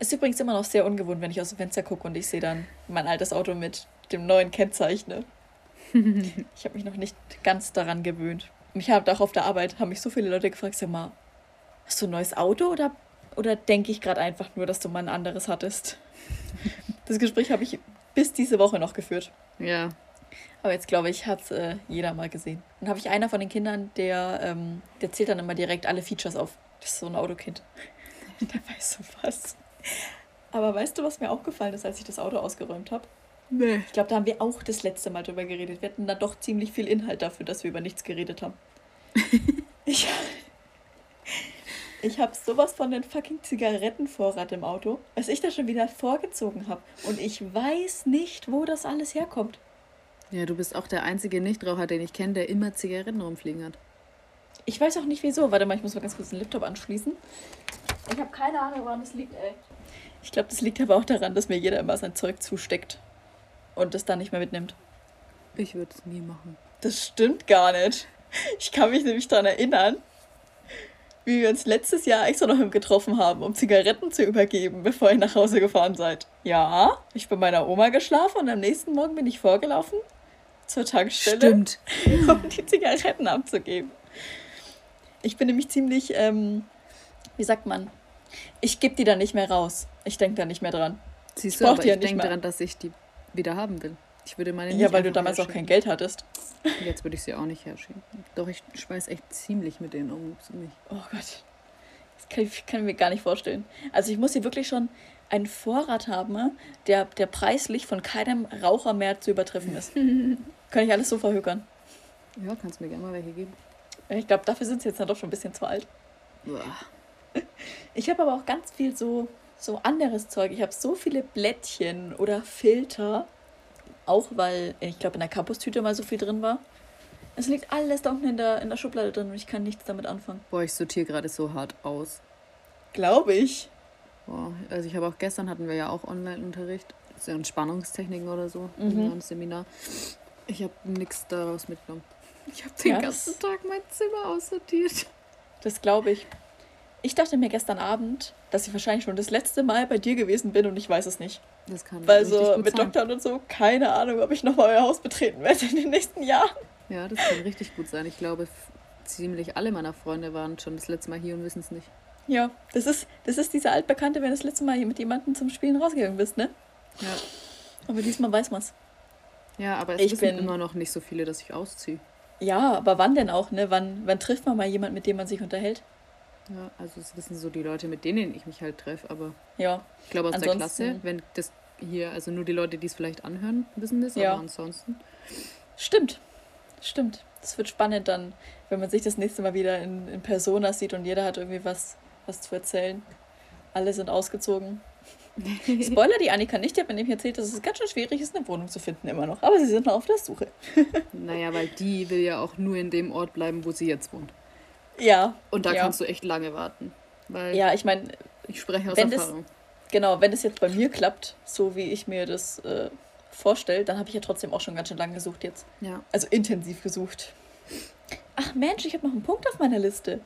Ist übrigens immer noch sehr ungewohnt, wenn ich aus dem Fenster gucke und ich sehe dann mein altes Auto mit dem neuen Kennzeichen. (laughs) ich habe mich noch nicht ganz daran gewöhnt. Mich hat auch auf der Arbeit, haben mich so viele Leute gefragt, sag mal, hast du ein neues Auto oder, oder denke ich gerade einfach nur, dass du mal ein anderes hattest? (laughs) das Gespräch habe ich bis diese Woche noch geführt. Ja, aber jetzt glaube ich, hat äh, jeder mal gesehen. Dann habe ich einer von den Kindern, der, ähm, der zählt dann immer direkt alle Features auf. Das ist so ein Autokind. (laughs) der weiß so was. Aber weißt du, was mir aufgefallen ist, als ich das Auto ausgeräumt habe? Nee. Ich glaube, da haben wir auch das letzte Mal drüber geredet. Wir hatten da doch ziemlich viel Inhalt dafür, dass wir über nichts geredet haben. (laughs) ich ich habe sowas von den fucking Zigarettenvorrat im Auto, was ich da schon wieder vorgezogen habe. Und ich weiß nicht, wo das alles herkommt. Ja, du bist auch der einzige Nichtraucher, den ich kenne, der immer Zigaretten rumfliegen hat. Ich weiß auch nicht wieso. Warte mal, ich muss mal ganz kurz den Laptop anschließen. Ich habe keine Ahnung, woran das liegt, ey. Ich glaube, das liegt aber auch daran, dass mir jeder immer sein Zeug zusteckt und das dann nicht mehr mitnimmt. Ich würde es nie machen. Das stimmt gar nicht. Ich kann mich nämlich daran erinnern, wie wir uns letztes Jahr extra noch getroffen haben, um Zigaretten zu übergeben, bevor ihr nach Hause gefahren seid. Ja, ich bin bei meiner Oma geschlafen und am nächsten Morgen bin ich vorgelaufen zur Tankstelle, Stimmt. (laughs) um die Zigaretten abzugeben. Ich bin nämlich ziemlich, ähm, wie sagt man, ich gebe die dann nicht mehr raus. Ich denke da nicht mehr dran. Siehst du, ich aber ich denke daran, dass ich die wieder haben will. Ich würde meine Ja, weil du damals auch kein Geld hattest. (laughs) Jetzt würde ich sie auch nicht herschieben. Doch, ich schmeiß echt ziemlich mit denen um. Ziemlich. Oh Gott. Das kann ich, kann ich mir gar nicht vorstellen. Also ich muss hier wirklich schon einen Vorrat haben, der, der preislich von keinem Raucher mehr zu übertreffen ist. (laughs) kann ich alles so verhökern. Ja, kannst mir gerne mal welche geben. Ich glaube, dafür sind sie jetzt dann doch schon ein bisschen zu alt. Ich habe aber auch ganz viel so, so anderes Zeug. Ich habe so viele Blättchen oder Filter auch weil, ich glaube, in der Campus-Tüte mal so viel drin war. Es liegt alles da unten in der, in der Schublade drin und ich kann nichts damit anfangen. Boah, ich sortiere gerade so hart aus. Glaube ich. Boah, also ich habe auch gestern hatten wir ja auch Online-Unterricht. So Entspannungstechniken oder so mhm. im Seminar. Ich habe nichts daraus mitgenommen. Ich habe den ja, ganzen Tag mein Zimmer aussortiert. Das glaube ich. Ich dachte mir gestern Abend, dass ich wahrscheinlich schon das letzte Mal bei dir gewesen bin und ich weiß es nicht. Das kann Weil so mit. Lockdown und so, keine Ahnung, ob ich nochmal euer Haus betreten werde in den nächsten Jahren. Ja, das kann richtig gut sein. Ich glaube, ziemlich alle meiner Freunde waren schon das letzte Mal hier und wissen es nicht. Ja, das ist, das ist dieser Altbekannte, wenn du das letzte Mal mit jemandem zum Spielen rausgegangen bist, ne? Ja. Aber diesmal weiß man's. Ja, aber es ich wissen bin immer noch nicht so viele, dass ich ausziehe. Ja, aber wann denn auch, ne? Wann, wann trifft man mal jemanden, mit dem man sich unterhält? Ja, also das wissen so die Leute, mit denen ich mich halt treffe, aber ja. ich glaube aus ansonsten, der Klasse, wenn das hier, also nur die Leute, die es vielleicht anhören, wissen das, ja. aber ansonsten. Stimmt, stimmt. Das wird spannend dann, wenn man sich das nächste Mal wieder in, in Persona sieht und jeder hat irgendwie was, was zu erzählen. Alle sind ausgezogen. (laughs) Spoiler, die Annika nicht, die hat mir nämlich erzählt, dass es ganz schön schwierig ist, eine Wohnung zu finden immer noch. Aber sie sind noch auf der Suche. (laughs) naja, weil die will ja auch nur in dem Ort bleiben, wo sie jetzt wohnt. Ja. Und da ja. kannst du echt lange warten. Weil ja, ich meine, ich spreche aus Erfahrung. Das, genau, wenn es jetzt bei mir klappt, so wie ich mir das äh, vorstelle, dann habe ich ja trotzdem auch schon ganz schön lange gesucht jetzt. Ja. Also intensiv gesucht. Ach Mensch, ich habe noch einen Punkt auf meiner Liste.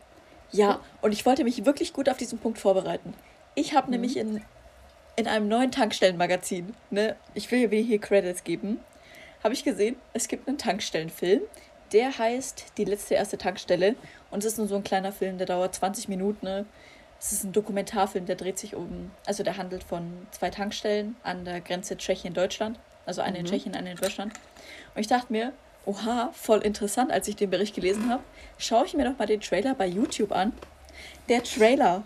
Ja, und ich wollte mich wirklich gut auf diesen Punkt vorbereiten. Ich habe mhm. nämlich in, in einem neuen Tankstellenmagazin, ne, ich will wieder hier Credits geben, habe ich gesehen, es gibt einen Tankstellenfilm, der heißt Die letzte erste Tankstelle. Und es ist nur so ein kleiner Film, der dauert 20 Minuten. Ne? Es ist ein Dokumentarfilm, der dreht sich um, also der handelt von zwei Tankstellen an der Grenze Tschechien-Deutschland. Also eine mhm. in Tschechien, eine in Deutschland. Und ich dachte mir, oha, voll interessant, als ich den Bericht gelesen habe. Schaue ich mir doch mal den Trailer bei YouTube an. Der Trailer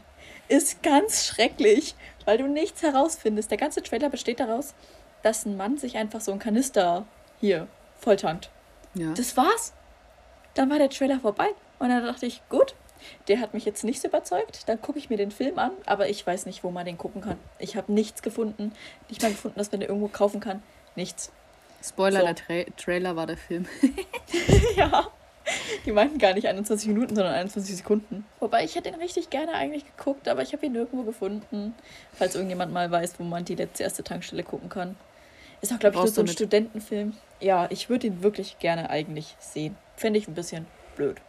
ist ganz schrecklich, weil du nichts herausfindest. Der ganze Trailer besteht daraus, dass ein Mann sich einfach so ein Kanister hier volltankt. Ja. Das war's. Dann war der Trailer vorbei und dann dachte ich, gut, der hat mich jetzt nicht so überzeugt. Dann gucke ich mir den Film an, aber ich weiß nicht, wo man den gucken kann. Ich habe nichts gefunden. Nicht mal gefunden, dass man den irgendwo kaufen kann. Nichts. Spoiler, so. der Tra Trailer war der Film. (laughs) ja. Die meinten gar nicht 21 Minuten, sondern 21 Sekunden. Wobei ich hätte ihn richtig gerne eigentlich geguckt, aber ich habe ihn nirgendwo gefunden. Falls irgendjemand mal weiß, wo man die letzte erste Tankstelle gucken kann. Ist auch, glaube ich, nur so ein Studentenfilm. Ja, ich würde ihn wirklich gerne eigentlich sehen. Fände ich ein bisschen blöd.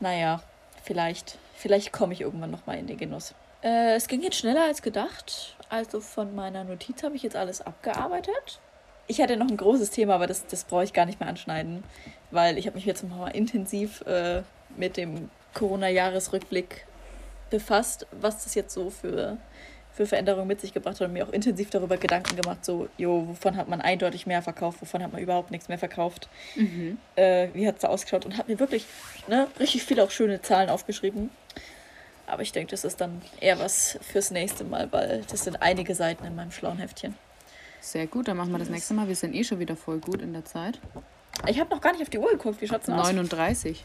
Naja, vielleicht, vielleicht komme ich irgendwann nochmal in den Genuss. Äh, es ging jetzt schneller als gedacht. Also von meiner Notiz habe ich jetzt alles abgearbeitet. Ich hatte noch ein großes Thema, aber das, das brauche ich gar nicht mehr anschneiden weil ich habe mich jetzt mal intensiv äh, mit dem Corona-Jahresrückblick befasst, was das jetzt so für, für Veränderungen mit sich gebracht hat und mir auch intensiv darüber Gedanken gemacht, so, jo, wovon hat man eindeutig mehr verkauft, wovon hat man überhaupt nichts mehr verkauft, mhm. äh, wie hat es da ausgeschaut und habe mir wirklich ne, richtig viele auch schöne Zahlen aufgeschrieben. Aber ich denke, das ist dann eher was fürs nächste Mal, weil das sind einige Seiten in meinem schlauen Heftchen. Sehr gut, dann machen wir das nächste Mal. Wir sind eh schon wieder voll gut in der Zeit. Ich habe noch gar nicht auf die Uhr geguckt. Wie schaut's denn aus? 39.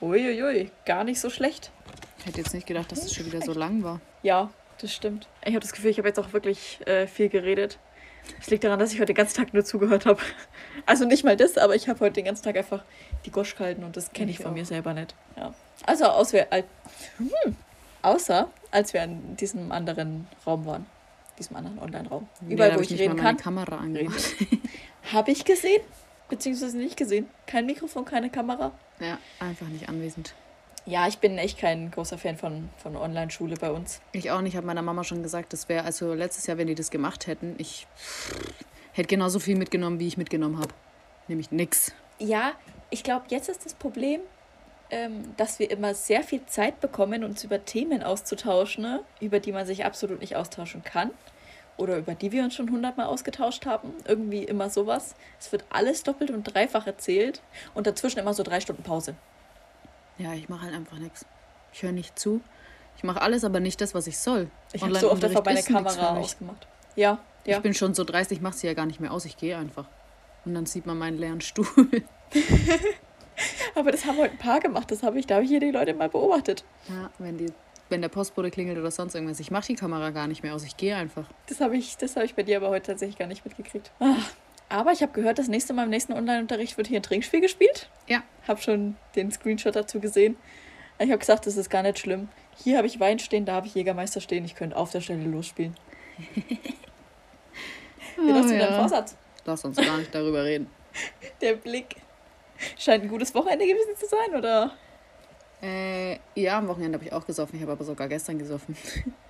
Uiuiui, gar nicht so schlecht. Ich hätte jetzt nicht gedacht, dass es schon wieder so lang war. Ja, das stimmt. Ich habe das Gefühl, ich habe jetzt auch wirklich äh, viel geredet. Es liegt daran, dass ich heute den ganzen Tag nur zugehört habe. (laughs) Also nicht mal das, aber ich habe heute den ganzen Tag einfach die Gosch gehalten und das kenne ich, ich von auch. mir selber nicht. Ja. Also aus wir, äh, hm, außer als wir in diesem anderen Raum waren. Diesem anderen Online-Raum. Überall, wo ich, ich reden kann. Kamera (laughs) Habe ich gesehen? beziehungsweise nicht gesehen. Kein Mikrofon, keine Kamera. Ja, einfach nicht anwesend. Ja, ich bin echt kein großer Fan von, von Online-Schule bei uns. Ich auch nicht. Ich habe meiner Mama schon gesagt, das wäre, also letztes Jahr, wenn die das gemacht hätten, ich hätte genauso viel mitgenommen, wie ich mitgenommen habe. Nämlich nix. Ja, ich glaube, jetzt ist das Problem, ähm, dass wir immer sehr viel Zeit bekommen, uns über Themen auszutauschen, ne? über die man sich absolut nicht austauschen kann oder über die wir uns schon hundertmal ausgetauscht haben. Irgendwie immer sowas. Es wird alles doppelt und dreifach erzählt und dazwischen immer so drei Stunden Pause. Ja, ich mache halt einfach nichts. Ich höre nicht zu. Ich mache alles, aber nicht das, was ich soll. Ich habe so oft einfach meine Kamera ausgemacht. Ja, ja. Ich bin schon so dreist, ich mache sie ja gar nicht mehr aus. Ich gehe einfach. Und dann sieht man meinen leeren Stuhl. (laughs) (laughs) aber das haben heute ein paar gemacht. Das habe ich, da habe ich hier die Leute mal beobachtet. Ja, wenn die wenn der Postbote klingelt oder sonst irgendwas. Ich mache die Kamera gar nicht mehr aus, ich gehe einfach. Das habe ich, hab ich bei dir aber heute tatsächlich gar nicht mitgekriegt. Ach. Aber ich habe gehört, das nächste Mal im nächsten Online-Unterricht wird hier ein Trinkspiel gespielt. Ja. Habe schon den Screenshot dazu gesehen. Ich habe gesagt, das ist gar nicht schlimm. Hier habe ich Wein stehen, da habe ich Jägermeister stehen. Ich könnte auf der Stelle losspielen. (laughs) Wie hast du ja. deinen Vorsatz? Lass uns gar nicht darüber reden. (laughs) Der Blick. Scheint ein gutes Wochenende gewesen zu sein, oder? Äh, ja, am Wochenende habe ich auch gesoffen. Ich habe aber sogar gestern gesoffen.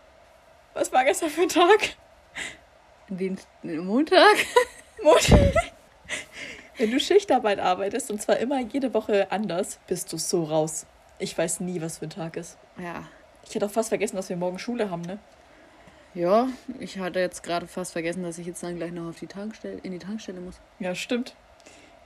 (laughs) Was war gestern für ein Tag? Den, den Montag. (laughs) Montag. Wenn du Schichtarbeit arbeitest und zwar immer jede Woche anders, bist du so raus. Ich weiß nie, was für ein Tag ist. Ja. Ich hätte auch fast vergessen, dass wir morgen Schule haben, ne? Ja, ich hatte jetzt gerade fast vergessen, dass ich jetzt dann gleich noch auf die Tankstelle, in die Tankstelle muss. Ja, stimmt.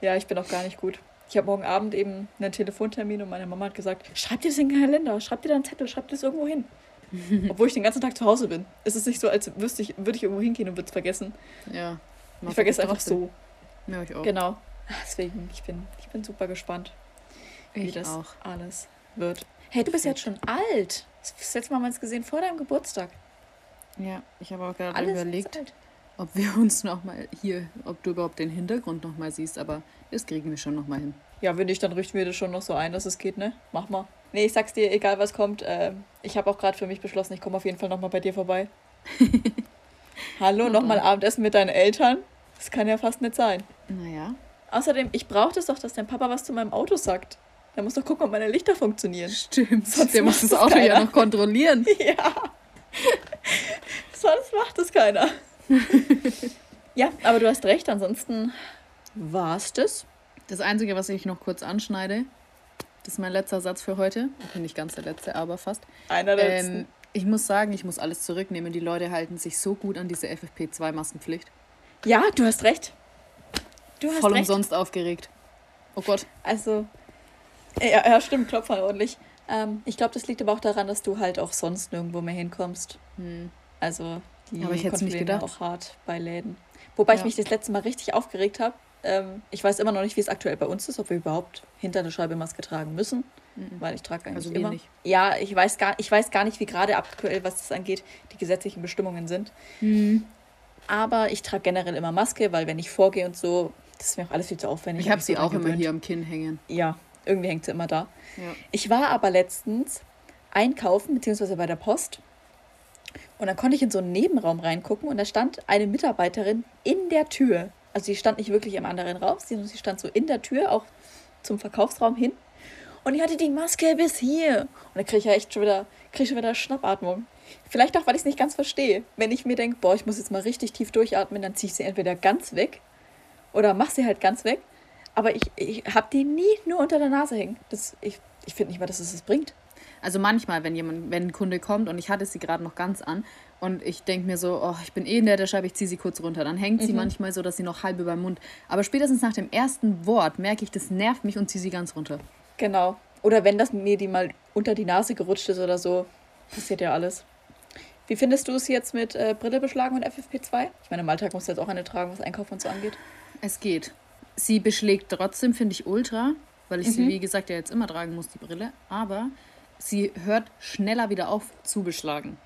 Ja, ich bin auch gar nicht gut. Ich habe morgen Abend eben einen Telefontermin und meine Mama hat gesagt, schreib dir das in den Kalender, schreib dir da einen Zettel, schreib dir das irgendwo hin. (laughs) Obwohl ich den ganzen Tag zu Hause bin. Es ist nicht so, als wüsste ich, würde ich irgendwo hingehen und würde es vergessen. Ja. Ich vergesse einfach so. Ja, ich auch. Genau. Deswegen, ich bin, ich bin super gespannt, wie ich das auch. alles wird. Hey, du bist jetzt schon alt. Das letzte Mal haben wir uns gesehen vor deinem Geburtstag. Ja, ich habe auch gerade Alles überlegt. Ob wir (laughs) uns nochmal hier, ob du überhaupt den Hintergrund nochmal siehst, aber das kriegen wir schon nochmal hin. Ja, wenn nicht, dann richten wir das schon noch so ein, dass es geht, ne? Mach mal. Nee, ich sag's dir, egal was kommt. ähm, ich habe auch gerade für mich beschlossen, ich komme auf jeden Fall nochmal bei dir vorbei. (laughs) Hallo, nochmal Abendessen mit deinen Eltern? Das kann ja fast nicht sein. Naja, Außerdem, ich brauche das doch, dass dein Papa was zu meinem Auto sagt. Der muss doch gucken, ob meine Lichter funktionieren. stimmt. Sonst Der muss das Auto ja keiner. noch kontrollieren. (laughs) Ja. Sonst macht es keiner. (laughs) ja, aber du hast recht, ansonsten war's das. Das Einzige, was ich noch kurz anschneide, das ist mein letzter Satz für heute. Okay, nicht ganz der letzte, aber fast. Einer der letzten. Ähm, ich muss sagen, ich muss alles zurücknehmen. Die Leute halten sich so gut an diese FFP2-Maskenpflicht. Ja, du hast recht. Du hast Voll recht. umsonst aufgeregt. Oh Gott. Also, ja, ja stimmt, klopf mal ordentlich. Ähm, ich glaube, das liegt aber auch daran, dass du halt auch sonst nirgendwo mehr hinkommst. Hm. Also, die Aber ich hätt's nicht kontrollieren ja gedacht. auch hart bei Läden. Wobei ich Ja. mich das letzte Mal richtig aufgeregt habe. Ähm, ich weiß immer noch nicht, wie es aktuell bei uns ist, ob wir überhaupt hinter der Scheibe Maske tragen müssen, weil ich trage eigentlich Also immer. nicht. Ja, ich weiß, gar, ich weiß gar nicht, wie gerade aktuell, was das angeht, die gesetzlichen Bestimmungen sind. Hm. Aber ich trage generell immer Maske, weil wenn ich vorgehe und so, das ist mir auch alles viel zu aufwendig. Ich habe mich sie auch immer hier am Kinn hängen. Ja, irgendwie hängt sie immer da. Ja. Ich war aber letztens einkaufen, beziehungsweise bei der Post. Und dann konnte ich in so einen Nebenraum reingucken und da stand eine Mitarbeiterin in der Tür. Also sie stand nicht wirklich im anderen Raum, sondern sie stand so in der Tür, auch zum Verkaufsraum hin. Und die hatte die Maske bis hier. Und da kriege ich ja echt schon wieder, krieg ich schon wieder Schnappatmung. Vielleicht auch, weil ich es nicht ganz verstehe. Wenn ich mir denke, boah, ich muss jetzt mal richtig tief durchatmen, dann ziehe ich sie entweder ganz weg oder mach sie halt ganz weg. Aber ich, ich habe die nie nur unter der Nase hängen. Das, ich ich finde nicht mal, dass es das bringt. Also manchmal, wenn jemand, wenn ein Kunde kommt und ich hatte sie gerade noch ganz an und ich denke mir so, oh, ich bin eh in der Scheibe, ich ziehe sie kurz runter. Dann hängt sie manchmal so, dass sie noch halb über dem Mund. Aber spätestens nach dem ersten Wort merke ich, das nervt mich und ziehe sie ganz runter. Genau. Oder wenn das mir die mal unter die Nase gerutscht ist oder so, passiert ja alles. Wie findest du es jetzt mit äh, Brille beschlagen und FFP2? Ich meine, im Alltag musst du jetzt auch eine tragen, was Einkaufen und so angeht. Es geht. Sie beschlägt trotzdem, finde ich, ultra, weil ich sie, wie gesagt, ja jetzt immer tragen muss, die Brille. Aber sie hört schneller wieder auf zu beschlagen,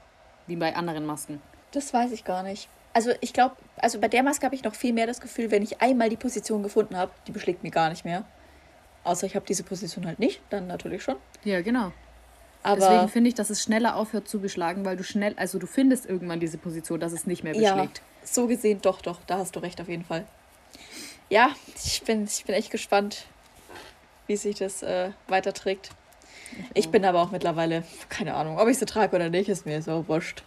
wie bei anderen Masken. Das weiß ich gar nicht. Also ich glaube, also bei der Maske habe ich noch viel mehr das Gefühl, wenn ich einmal die Position gefunden habe, die beschlägt mir gar nicht mehr. Außer ich habe diese Position halt nicht, dann natürlich schon. Ja, genau. Aber Deswegen finde ich, dass es schneller aufhört zu beschlagen, weil du schnell, also du findest irgendwann diese Position, dass es nicht mehr ja, beschlägt. so gesehen doch, doch, da hast du recht auf jeden Fall. Ja, ich bin, ich bin echt gespannt, wie sich das äh, weiterträgt. Ich bin aber auch mittlerweile, keine Ahnung, ob ich sie trage oder nicht, ist mir so wurscht.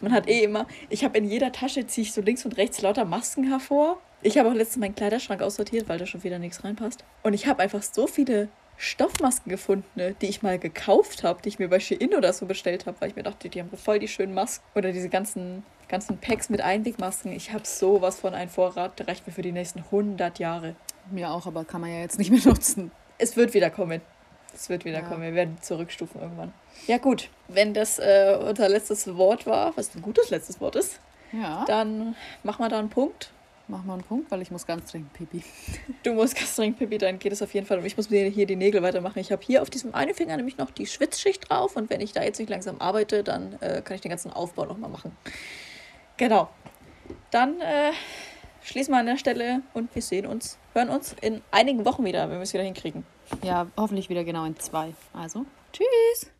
Man hat eh immer, ich habe in jeder Tasche, ziehe ich so links und rechts lauter Masken hervor. Ich habe auch letztens meinen Kleiderschrank aussortiert, weil da schon wieder nichts reinpasst. Und ich habe einfach so viele Stoffmasken gefunden, die ich mal gekauft habe, die ich mir bei Shein oder so bestellt habe, weil ich mir dachte, die haben voll die schönen Masken. Oder diese ganzen, ganzen Packs mit Einwegmasken. Ich habe sowas von einem Vorrat, der reicht mir für die nächsten 100 Jahre. Mir auch, aber kann man ja jetzt nicht mehr (laughs) nutzen. Es wird wieder kommen. Es wird wieder Ja. kommen. Wir werden zurückstufen irgendwann. Ja gut, wenn das äh, unser letztes Wort war, was ein gutes letztes Wort ist, Ja. dann machen wir da einen Punkt. Mach mal einen Punkt, weil ich muss ganz dringend pipi. Du musst ganz dringend Pipi, dann geht es auf jeden Fall. Und ich muss mir hier die Nägel weitermachen. Ich habe hier auf diesem einen Finger nämlich noch die Schwitzschicht drauf. Und wenn ich da jetzt nicht langsam arbeite, dann äh, kann ich den ganzen Aufbau nochmal machen. Genau. Dann äh, schließen wir an der Stelle und wir sehen uns, hören uns in einigen Wochen wieder, wenn wir es wieder hinkriegen. Ja, hoffentlich wieder genau in zwei. Also, tschüss!